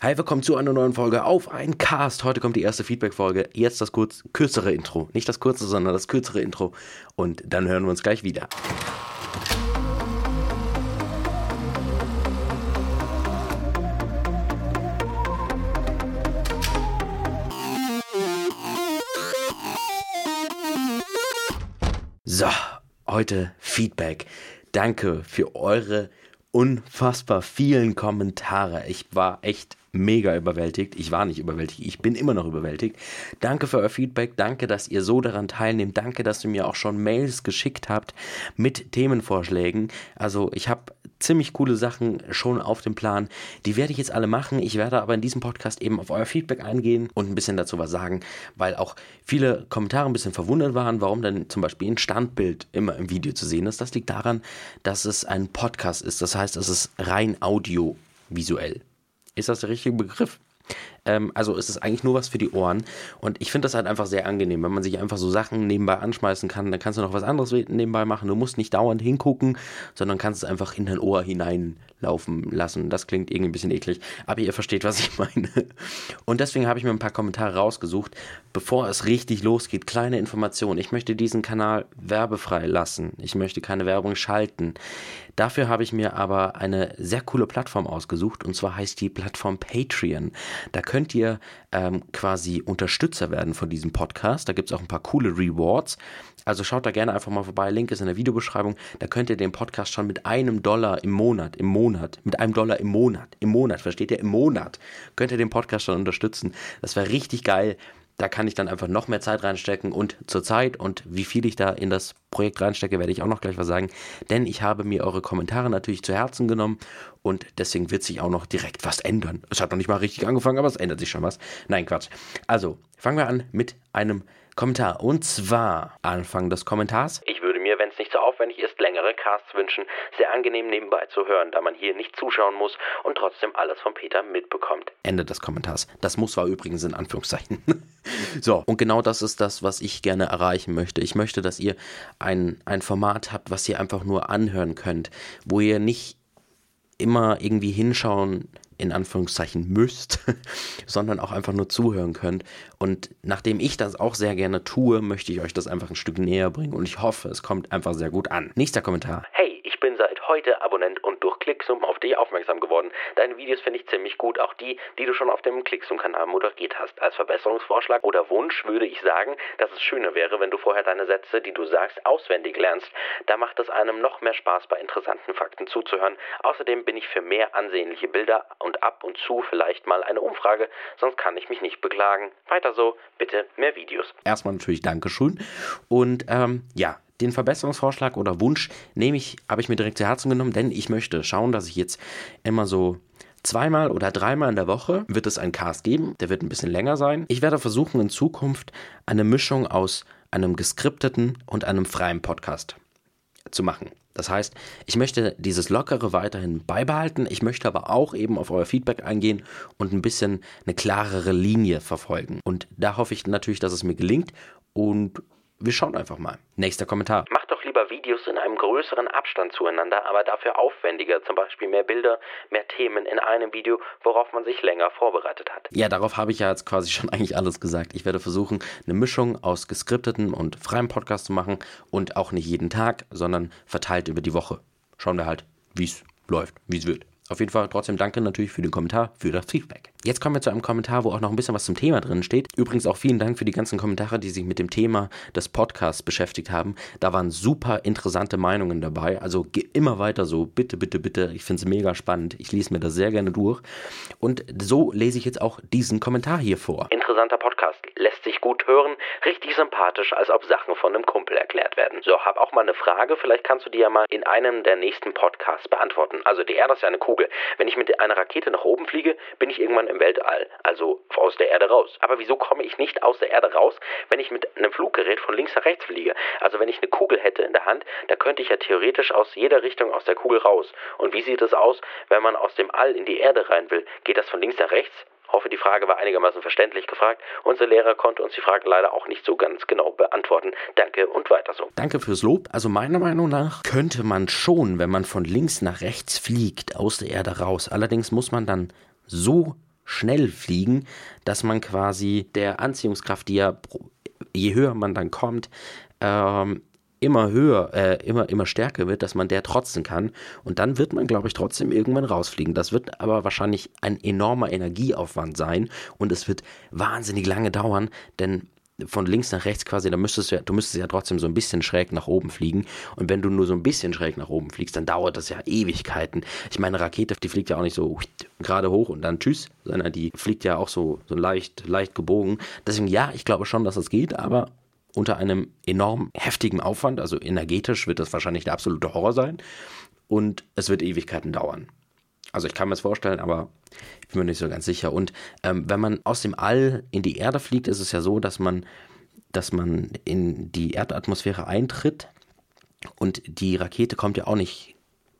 Hi, willkommen zu einer neuen Folge auf ein Cast. Heute kommt die erste Feedback-Folge. Jetzt das kurz kürzere Intro. Nicht das kurze, sondern das kürzere Intro. Und dann hören wir uns gleich wieder. So, heute Feedback. Danke für eure unfassbar vielen Kommentare. Ich war echt mega überwältigt. Ich war nicht überwältigt, ich bin immer noch überwältigt. Danke für euer Feedback, danke, dass ihr so daran teilnehmt, danke, dass ihr mir auch schon Mails geschickt habt mit Themenvorschlägen. Also ich habe ziemlich coole Sachen schon auf dem Plan. Die werde ich jetzt alle machen. Ich werde aber in diesem Podcast eben auf euer Feedback eingehen und ein bisschen dazu was sagen, weil auch viele Kommentare ein bisschen verwundert waren, warum dann zum Beispiel ein Standbild immer im Video zu sehen ist. Das liegt daran, dass es ein Podcast ist. Das heißt, es ist rein audiovisuell. Ist das der richtige Begriff? Ähm, also ist es eigentlich nur was für die Ohren. Und ich finde das halt einfach sehr angenehm, wenn man sich einfach so Sachen nebenbei anschmeißen kann. Dann kannst du noch was anderes nebenbei machen. Du musst nicht dauernd hingucken, sondern kannst es einfach in dein Ohr hineinlaufen lassen. Das klingt irgendwie ein bisschen eklig, aber ihr versteht, was ich meine. Und deswegen habe ich mir ein paar Kommentare rausgesucht. Bevor es richtig losgeht, kleine Information. Ich möchte diesen Kanal werbefrei lassen. Ich möchte keine Werbung schalten. Dafür habe ich mir aber eine sehr coole Plattform ausgesucht und zwar heißt die Plattform Patreon. Da könnt ihr ähm, quasi Unterstützer werden von diesem Podcast. Da gibt es auch ein paar coole Rewards. Also schaut da gerne einfach mal vorbei. Link ist in der Videobeschreibung. Da könnt ihr den Podcast schon mit einem Dollar im Monat, im Monat, mit einem Dollar im Monat, im Monat, versteht ihr? Im Monat könnt ihr den Podcast schon unterstützen. Das wäre richtig geil. Da kann ich dann einfach noch mehr Zeit reinstecken und zur Zeit und wie viel ich da in das Projekt reinstecke, werde ich auch noch gleich was sagen. Denn ich habe mir eure Kommentare natürlich zu Herzen genommen und deswegen wird sich auch noch direkt was ändern. Es hat noch nicht mal richtig angefangen, aber es ändert sich schon was. Nein, Quatsch. Also, fangen wir an mit einem Kommentar. Und zwar Anfang des Kommentars. Ich würde mir, wenn es nicht so aufwendig ist, längere Casts wünschen. Sehr angenehm nebenbei zu hören, da man hier nicht zuschauen muss und trotzdem alles von Peter mitbekommt. Ende des Kommentars. Das muss war übrigens in Anführungszeichen. so, und genau das ist das, was ich gerne erreichen möchte. Ich möchte, dass ihr ein, ein Format habt, was ihr einfach nur anhören könnt, wo ihr nicht immer irgendwie hinschauen in Anführungszeichen müsst, sondern auch einfach nur zuhören könnt. Und nachdem ich das auch sehr gerne tue, möchte ich euch das einfach ein Stück näher bringen und ich hoffe, es kommt einfach sehr gut an. Nächster Kommentar. Hey, heute Abonnent und durch Klicksum auf dich aufmerksam geworden. Deine Videos finde ich ziemlich gut, auch die, die du schon auf dem Klicksum-Kanal moderiert hast. Als Verbesserungsvorschlag oder Wunsch würde ich sagen, dass es schöner wäre, wenn du vorher deine Sätze, die du sagst, auswendig lernst. Da macht es einem noch mehr Spaß, bei interessanten Fakten zuzuhören. Außerdem bin ich für mehr ansehnliche Bilder und ab und zu vielleicht mal eine Umfrage, sonst kann ich mich nicht beklagen. Weiter so, bitte mehr Videos. Erstmal natürlich Dankeschön. Und ähm, ja, den Verbesserungsvorschlag oder Wunsch nehme ich, habe ich mir direkt zu Herzen genommen, denn ich möchte schauen, dass ich jetzt immer so zweimal oder dreimal in der Woche wird es einen Cast geben. Der wird ein bisschen länger sein. Ich werde versuchen, in Zukunft eine Mischung aus einem geskripteten und einem freien Podcast zu machen. Das heißt, ich möchte dieses Lockere weiterhin beibehalten. Ich möchte aber auch eben auf euer Feedback eingehen und ein bisschen eine klarere Linie verfolgen. Und da hoffe ich natürlich, dass es mir gelingt. Und wir schauen einfach mal. Nächster Kommentar. Macht doch lieber Videos in einem größeren Abstand zueinander, aber dafür aufwendiger. Zum Beispiel mehr Bilder, mehr Themen in einem Video, worauf man sich länger vorbereitet hat. Ja, darauf habe ich ja jetzt quasi schon eigentlich alles gesagt. Ich werde versuchen, eine Mischung aus geskripteten und freiem Podcast zu machen und auch nicht jeden Tag, sondern verteilt über die Woche. Schauen wir halt, wie es läuft, wie es wird. Auf jeden Fall trotzdem danke natürlich für den Kommentar, für das Feedback. Jetzt kommen wir zu einem Kommentar, wo auch noch ein bisschen was zum Thema drin steht. Übrigens auch vielen Dank für die ganzen Kommentare, die sich mit dem Thema des Podcasts beschäftigt haben. Da waren super interessante Meinungen dabei. Also geh immer weiter so. Bitte, bitte, bitte. Ich finde es mega spannend. Ich lese mir das sehr gerne durch. Und so lese ich jetzt auch diesen Kommentar hier vor. Interessanter Podcast. Lässt sich gut hören. Richtig sympathisch, als ob Sachen von einem Kumpel erklärt werden. So, hab auch mal eine Frage. Vielleicht kannst du die ja mal in einem der nächsten Podcasts beantworten. Also die Erde ist ja eine Kugel. Wenn ich mit einer Rakete nach oben fliege, bin ich irgendwann im Weltall, also aus der Erde raus. Aber wieso komme ich nicht aus der Erde raus, wenn ich mit einem Fluggerät von links nach rechts fliege? Also wenn ich eine Kugel hätte in der Hand, da könnte ich ja theoretisch aus jeder Richtung aus der Kugel raus. Und wie sieht es aus, wenn man aus dem All in die Erde rein will? Geht das von links nach rechts? Hoffe, die Frage war einigermaßen verständlich gefragt. Unser Lehrer konnte uns die Fragen leider auch nicht so ganz genau beantworten. Danke und weiter so. Danke fürs Lob. Also meiner Meinung nach könnte man schon, wenn man von links nach rechts fliegt, aus der Erde raus. Allerdings muss man dann so schnell fliegen, dass man quasi der Anziehungskraft, die ja je höher man dann kommt, ähm, immer höher, äh, immer, immer stärker wird, dass man der trotzen kann. Und dann wird man, glaube ich, trotzdem irgendwann rausfliegen. Das wird aber wahrscheinlich ein enormer Energieaufwand sein und es wird wahnsinnig lange dauern, denn von links nach rechts quasi, da müsstest du ja, du müsstest ja trotzdem so ein bisschen schräg nach oben fliegen. Und wenn du nur so ein bisschen schräg nach oben fliegst, dann dauert das ja Ewigkeiten. Ich meine, Rakete, die fliegt ja auch nicht so gerade hoch und dann tschüss, sondern die fliegt ja auch so, so leicht, leicht gebogen. Deswegen ja, ich glaube schon, dass das geht, aber unter einem enorm heftigen Aufwand, also energetisch wird das wahrscheinlich der absolute Horror sein und es wird Ewigkeiten dauern. Also ich kann mir das vorstellen, aber ich bin mir nicht so ganz sicher. Und ähm, wenn man aus dem All in die Erde fliegt, ist es ja so, dass man, dass man in die Erdatmosphäre eintritt und die Rakete kommt ja auch nicht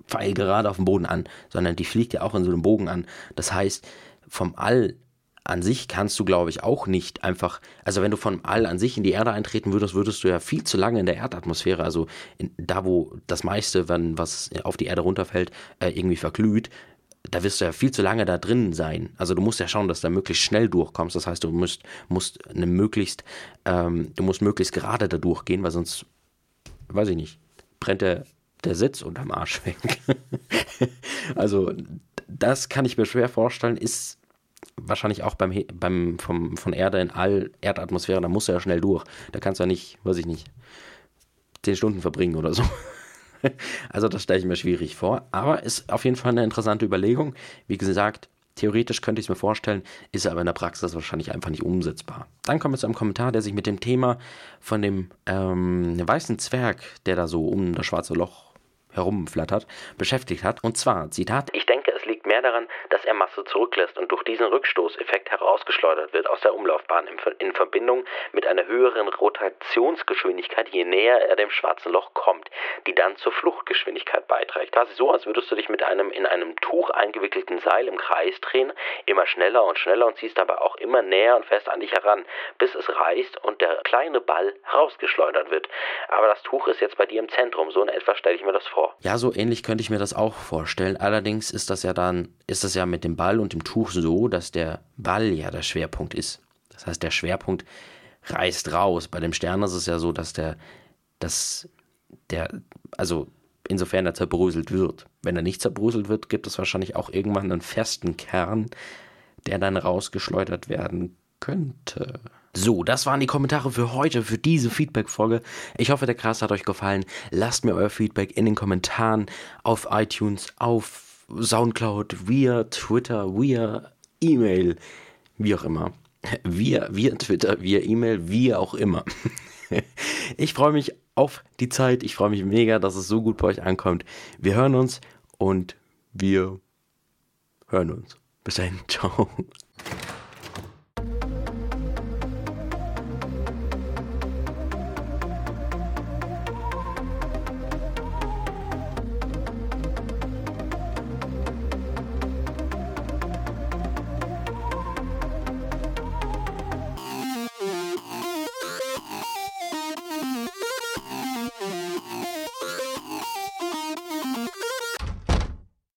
gerade auf dem Boden an, sondern die fliegt ja auch in so einem Bogen an. Das heißt, vom All an sich kannst du, glaube ich, auch nicht einfach, also wenn du von All an sich in die Erde eintreten würdest, würdest du ja viel zu lange in der Erdatmosphäre, also in, da, wo das meiste, wenn was auf die Erde runterfällt, äh, irgendwie verglüht, da wirst du ja viel zu lange da drin sein. Also du musst ja schauen, dass du da möglichst schnell durchkommst. Das heißt, du musst, musst eine möglichst, ähm, du musst möglichst gerade da durchgehen, weil sonst, weiß ich nicht, brennt der, der Sitz unterm Arsch weg. also das kann ich mir schwer vorstellen, ist wahrscheinlich auch beim, beim vom, von Erde in All, Erdatmosphäre, da musst du ja schnell durch. Da kannst du ja nicht, weiß ich nicht, zehn Stunden verbringen oder so. also das stelle ich mir schwierig vor. Aber ist auf jeden Fall eine interessante Überlegung. Wie gesagt, theoretisch könnte ich es mir vorstellen, ist aber in der Praxis wahrscheinlich einfach nicht umsetzbar. Dann kommen wir zu einem Kommentar, der sich mit dem Thema von dem ähm, weißen Zwerg, der da so um das schwarze Loch herumflattert, beschäftigt hat. Und zwar, Zitat, ich mehr daran, dass er Masse zurücklässt und durch diesen Rückstoßeffekt herausgeschleudert wird aus der Umlaufbahn in Verbindung mit einer höheren Rotationsgeschwindigkeit, je näher er dem schwarzen Loch kommt, die dann zur Fluchtgeschwindigkeit beiträgt. Quasi so, als würdest du dich mit einem in einem Tuch eingewickelten Seil im Kreis drehen, immer schneller und schneller und ziehst dabei auch immer näher und fest an dich heran, bis es reißt und der kleine Ball herausgeschleudert wird. Aber das Tuch ist jetzt bei dir im Zentrum, so in etwa stelle ich mir das vor. Ja, so ähnlich könnte ich mir das auch vorstellen. Allerdings ist das ja ist das ja mit dem Ball und dem Tuch so, dass der Ball ja der Schwerpunkt ist. Das heißt, der Schwerpunkt reißt raus. Bei dem Stern ist es ja so, dass der, dass der, also insofern er zerbröselt wird. Wenn er nicht zerbröselt wird, gibt es wahrscheinlich auch irgendwann einen festen Kern, der dann rausgeschleudert werden könnte. So, das waren die Kommentare für heute, für diese Feedback-Folge. Ich hoffe, der Cast hat euch gefallen. Lasst mir euer Feedback in den Kommentaren auf iTunes, auf Soundcloud, via Twitter, via E-Mail, wie auch immer. Via, via Twitter, via E-Mail, wie auch immer. Ich freue mich auf die Zeit. Ich freue mich mega, dass es so gut bei euch ankommt. Wir hören uns und wir hören uns. Bis dahin. Ciao.